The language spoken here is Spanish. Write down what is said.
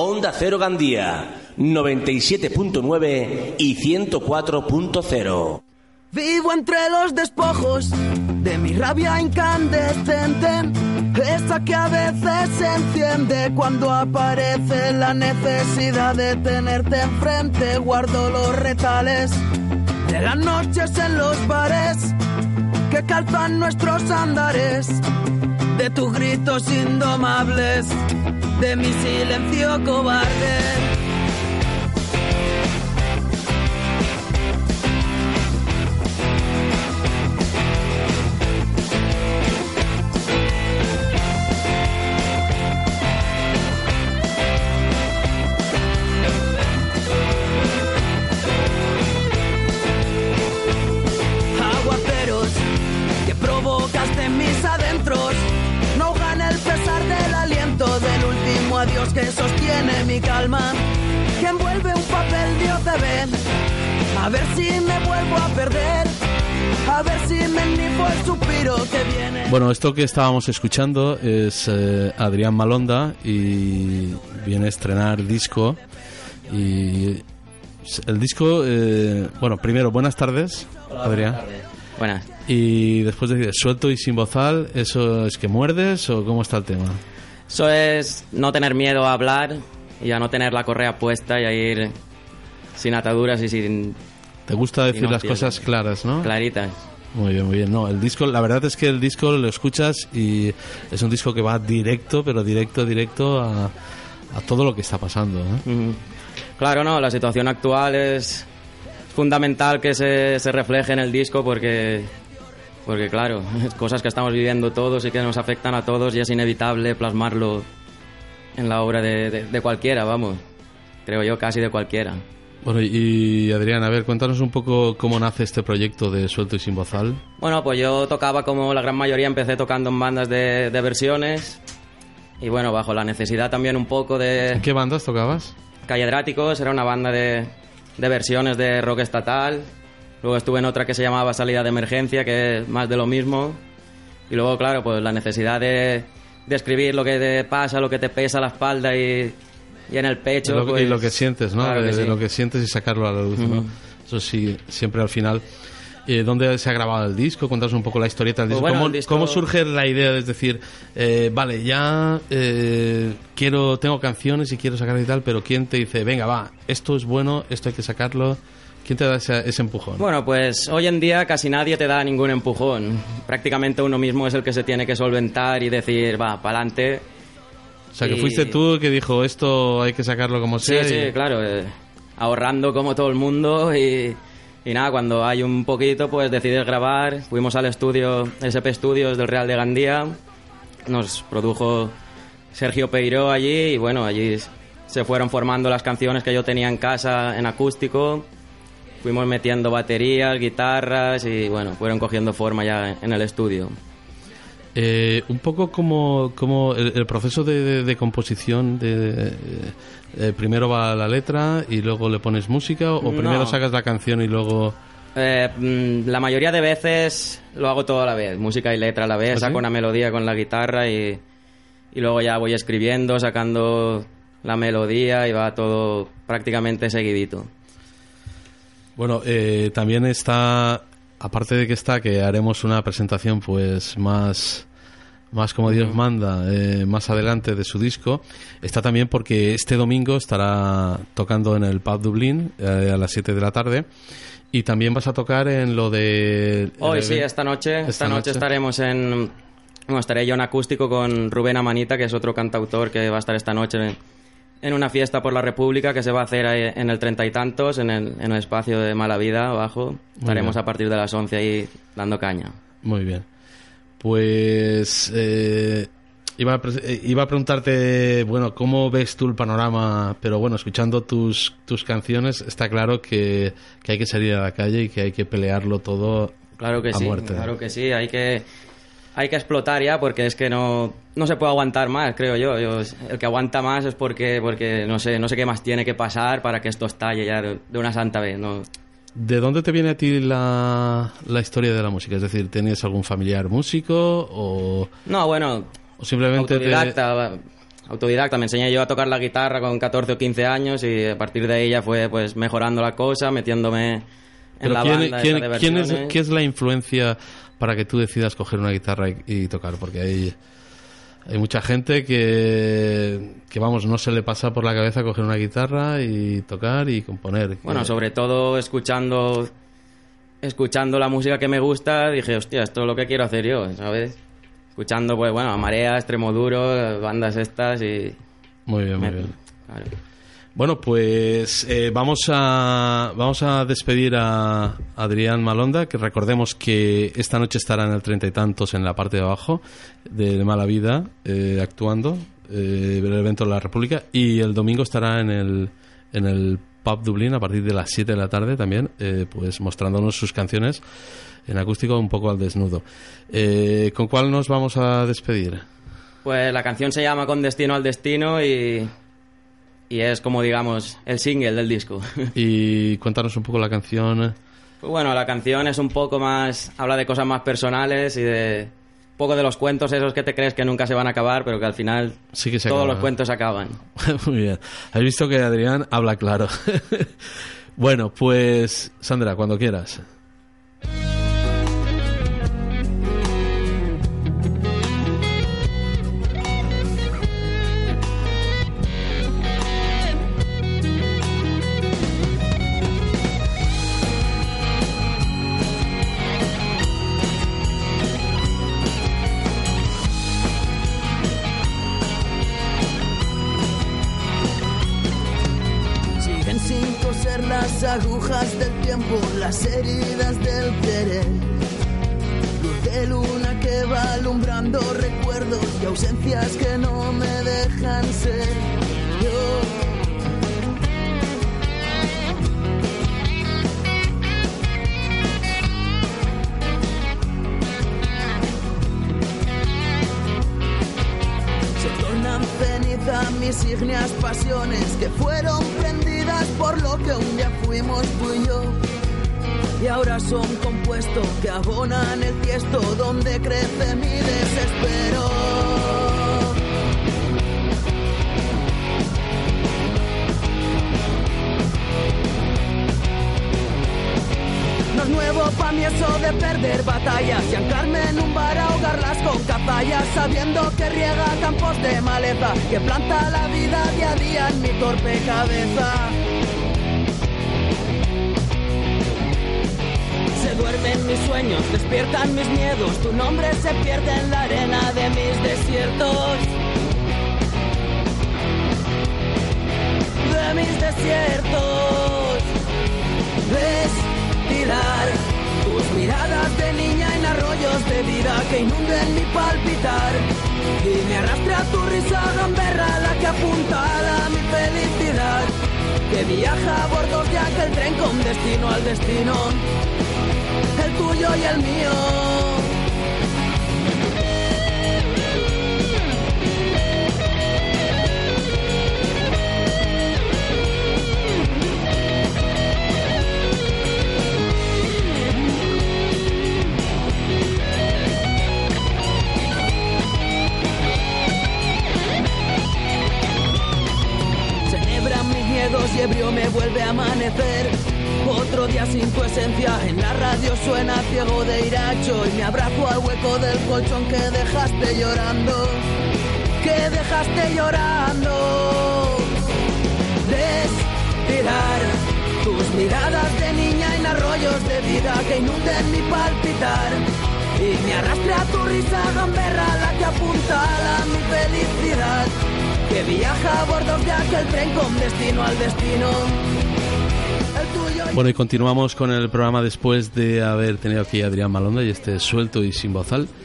Onda Cero Gandía, 97.9 y 104.0. Vivo entre los despojos de mi rabia incandescente, esa que a veces se enciende cuando aparece la necesidad de tenerte enfrente. Guardo los retales de las noches en los bares que calzan nuestros andares, de tus gritos indomables, de mi silencio cobarde. Adiós que sostiene mi calma. Que envuelve un papel de OCB. A ver si me vuelvo a perder. A ver si me el suspiro que viene. Bueno, esto que estábamos escuchando es eh, Adrián Malonda y viene a estrenar disco. Y el disco, eh, bueno, primero, buenas tardes, Adrián. Buenas. Y después decir, suelto y sin bozal, ¿eso es que muerdes o cómo está el tema? Eso es no tener miedo a hablar y a no tener la correa puesta y a ir sin ataduras y sin ¿Te gusta decir no las cosas claras, no? claritas. Muy bien, muy bien. No, el disco, la verdad es que el disco lo escuchas y es un disco que va directo, pero directo, directo a, a todo lo que está pasando. ¿eh? Claro, no, la situación actual es fundamental que se, se refleje en el disco porque, porque, claro, cosas que estamos viviendo todos y que nos afectan a todos y es inevitable plasmarlo en la obra de, de- de cualquiera, vamos. Creo yo, casi de cualquiera. Bueno, y Adrián, a ver, cuéntanos un poco cómo nace este proyecto de Suelto y Sin Bozal. Bueno, pues yo tocaba como la gran mayoría, empecé tocando en bandas de, de versiones y bueno, bajo la necesidad también un poco de... ¿En qué bandas tocabas? Calledráticos era una banda de, de versiones de rock estatal. Luego estuve en otra que se llamaba Salida de Emergencia, que es más de lo mismo. Y luego, claro, pues la necesidad de, de escribir lo que te pasa, lo que te pesa la espalda y, y en el pecho. Lo pues, y lo que sientes, ¿no? claro de, lo que sientes y sacarlo a la luz, ¿no? Eso sí, siempre al final. Eh, ¿Dónde se ha grabado el disco? Cuéntanos un poco la historieta del Pues bueno, ¿Cómo, disco- cómo surge la idea de decir, eh, vale, ya eh, quiero, tengo canciones y quiero sacar y tal, pero ¿quién te dice, venga, va, esto es bueno, esto hay que sacarlo? ¿Quién te da ese, ese empujón? Bueno, pues hoy en día casi nadie te da ningún empujón. Prácticamente uno mismo es el que se tiene que solventar y decir, va, para adelante. o sea, que y- fuiste tú el que dijo, esto hay que sacarlo como Sí, sea. sí, y- claro. eh, ahorrando como todo el mundo y, y nada, cuando hay un poquito, pues decides grabar. Fuimos al estudio, SP Studios del Real de Gandía. Nos produjo Sergio Peiró allí y bueno, allí se fueron formando las canciones que yo tenía en casa en acústico. Fuimos metiendo baterías, guitarras y bueno, fueron cogiendo forma ya en el estudio. Eh, un poco como, como el, el proceso de, de- de composición, de, eh, primero va la letra y luego le pones música o No. primero sacas la canción y luego... Eh, mm, la mayoría de veces lo hago todo a la vez, música y letra a la vez, ¿Ah, sí? saco una melodía con la guitarra y, y luego ya voy escribiendo, sacando la melodía y va todo prácticamente seguidito. Bueno, eh, también está, aparte de que está, que haremos una presentación pues más, más como Dios manda, eh, más adelante de su disco, está también porque este domingo estará tocando en el Pub Dublín eh, a las 7 de la tarde y también vas a tocar en lo de... Hoy el sí, esta noche, esta, esta noche. noche. estaremos en... Bueno, estaré yo en acústico con Rubén Amanita, que es otro cantautor que va a estar esta noche en, una fiesta por la República que se va a hacer en el treinta y tantos, en el, en el espacio de Mala Vida abajo. Estaremos a partir de las 11 ahí dando caña. Muy bien. Pues eh, iba, a, eh, iba a preguntarte, bueno, ¿cómo ves tú el panorama? Pero bueno, escuchando tus, tus canciones, está claro que, que hay que salir a la calle y que hay que pelearlo todo Claro que a sí, muerte. claro que sí, hay que hay que explotar ya porque es que no, no se puede aguantar más, creo yo. Yo- El que aguanta más es porque porque no sé, no sé qué más tiene que pasar para que esto estalle ya de, una santa vez, no. ¿De dónde te viene a ti la, la historia de la música? Es decir, ¿tienes algún familiar músico o, No, bueno, o simplemente te- autodidacta. autodidacta. Me enseñé yo a tocar la guitarra con 14 o 15 años y a partir de ahí ya fue pues mejorando la cosa, metiéndome en Pero la ¿quién, banda. quién- es. ¿Qué es la influencia para que tú decidas coger una guitarra y, y tocar? Porque hay, hay mucha gente que, que, vamos, no se le pasa por la cabeza coger una guitarra y tocar y componer. Bueno, sobre todo escuchando escuchando la música que me gusta, dije, hostia, esto es lo que quiero hacer yo, ¿sabes? Escuchando, pues bueno, a Marea, Extremo Duro, bandas estas y... Muy bien, muy bien. claro. Bueno, pues eh, vamos a vamos a despedir a Adrián Malonda, que recordemos que esta noche estará en el treinta y tantos en la parte de abajo de Mala Vida eh, actuando eh, el evento de la República y el domingo estará en el en el pub Dublín a partir de las 7 de la tarde también, eh, pues mostrándonos sus canciones en acústico un poco al desnudo. Eh, ¿Con cuál nos vamos a despedir? Pues la canción se llama Con Destino al Destino y, y es como, digamos, el single del disco. Y cuéntanos un poco la canción. Pues bueno, la canción es un poco más... habla de cosas más personales y de... un poco de los cuentos esos que te crees que nunca se van a acabar, pero que al final Sí que se todos los cuentos acaban. Muy bien. Has visto que Adrián habla claro. bueno, pues Sandra, cuando quieras. Las agujas del tiempo, las heridas del querer. Luz de luna que va alumbrando recuerdos y ausencias que no me dejan ser. Yo mis ígneas pasiones que fueron por lo que un día fuimos tú y yo. Y ahora son compuestos que abonan el tiesto donde crece mi desespero. No es nuevo pa' mí eso de perder batallas y anclarme en un bar a ahogarlas con cazallas sabiendo que riega campos de maleza que planta la vida día a día en mi torpe cabeza. Se duermen mis sueños, despiertan mis miedos, tu nombre se pierde en la arena de mis desiertos. De mis desiertos. Destilar tus miradas de niña en arroyos de vida que inunden mi palpitar. Y me arrastra tu risa gamberra la que apuntala a mi felicidad. Que viaja a bordos de aquel tren con destino al destino el tuyo y el mío Sin tu esencia, en la radio suena ciego de iracho y me abrazo al hueco del colchón que dejaste llorando, que dejaste llorando. Destilar tus miradas de niña en arroyos de vida que inunden mi palpitar y me arrastre a tu risa gamberra la que apuntala a mi felicidad que viaja a bordo de aquel tren con destino al destino. Bueno, y continuamos con el programa después de haber tenido aquí a Adrián Malonda y este suelto y sin bozal.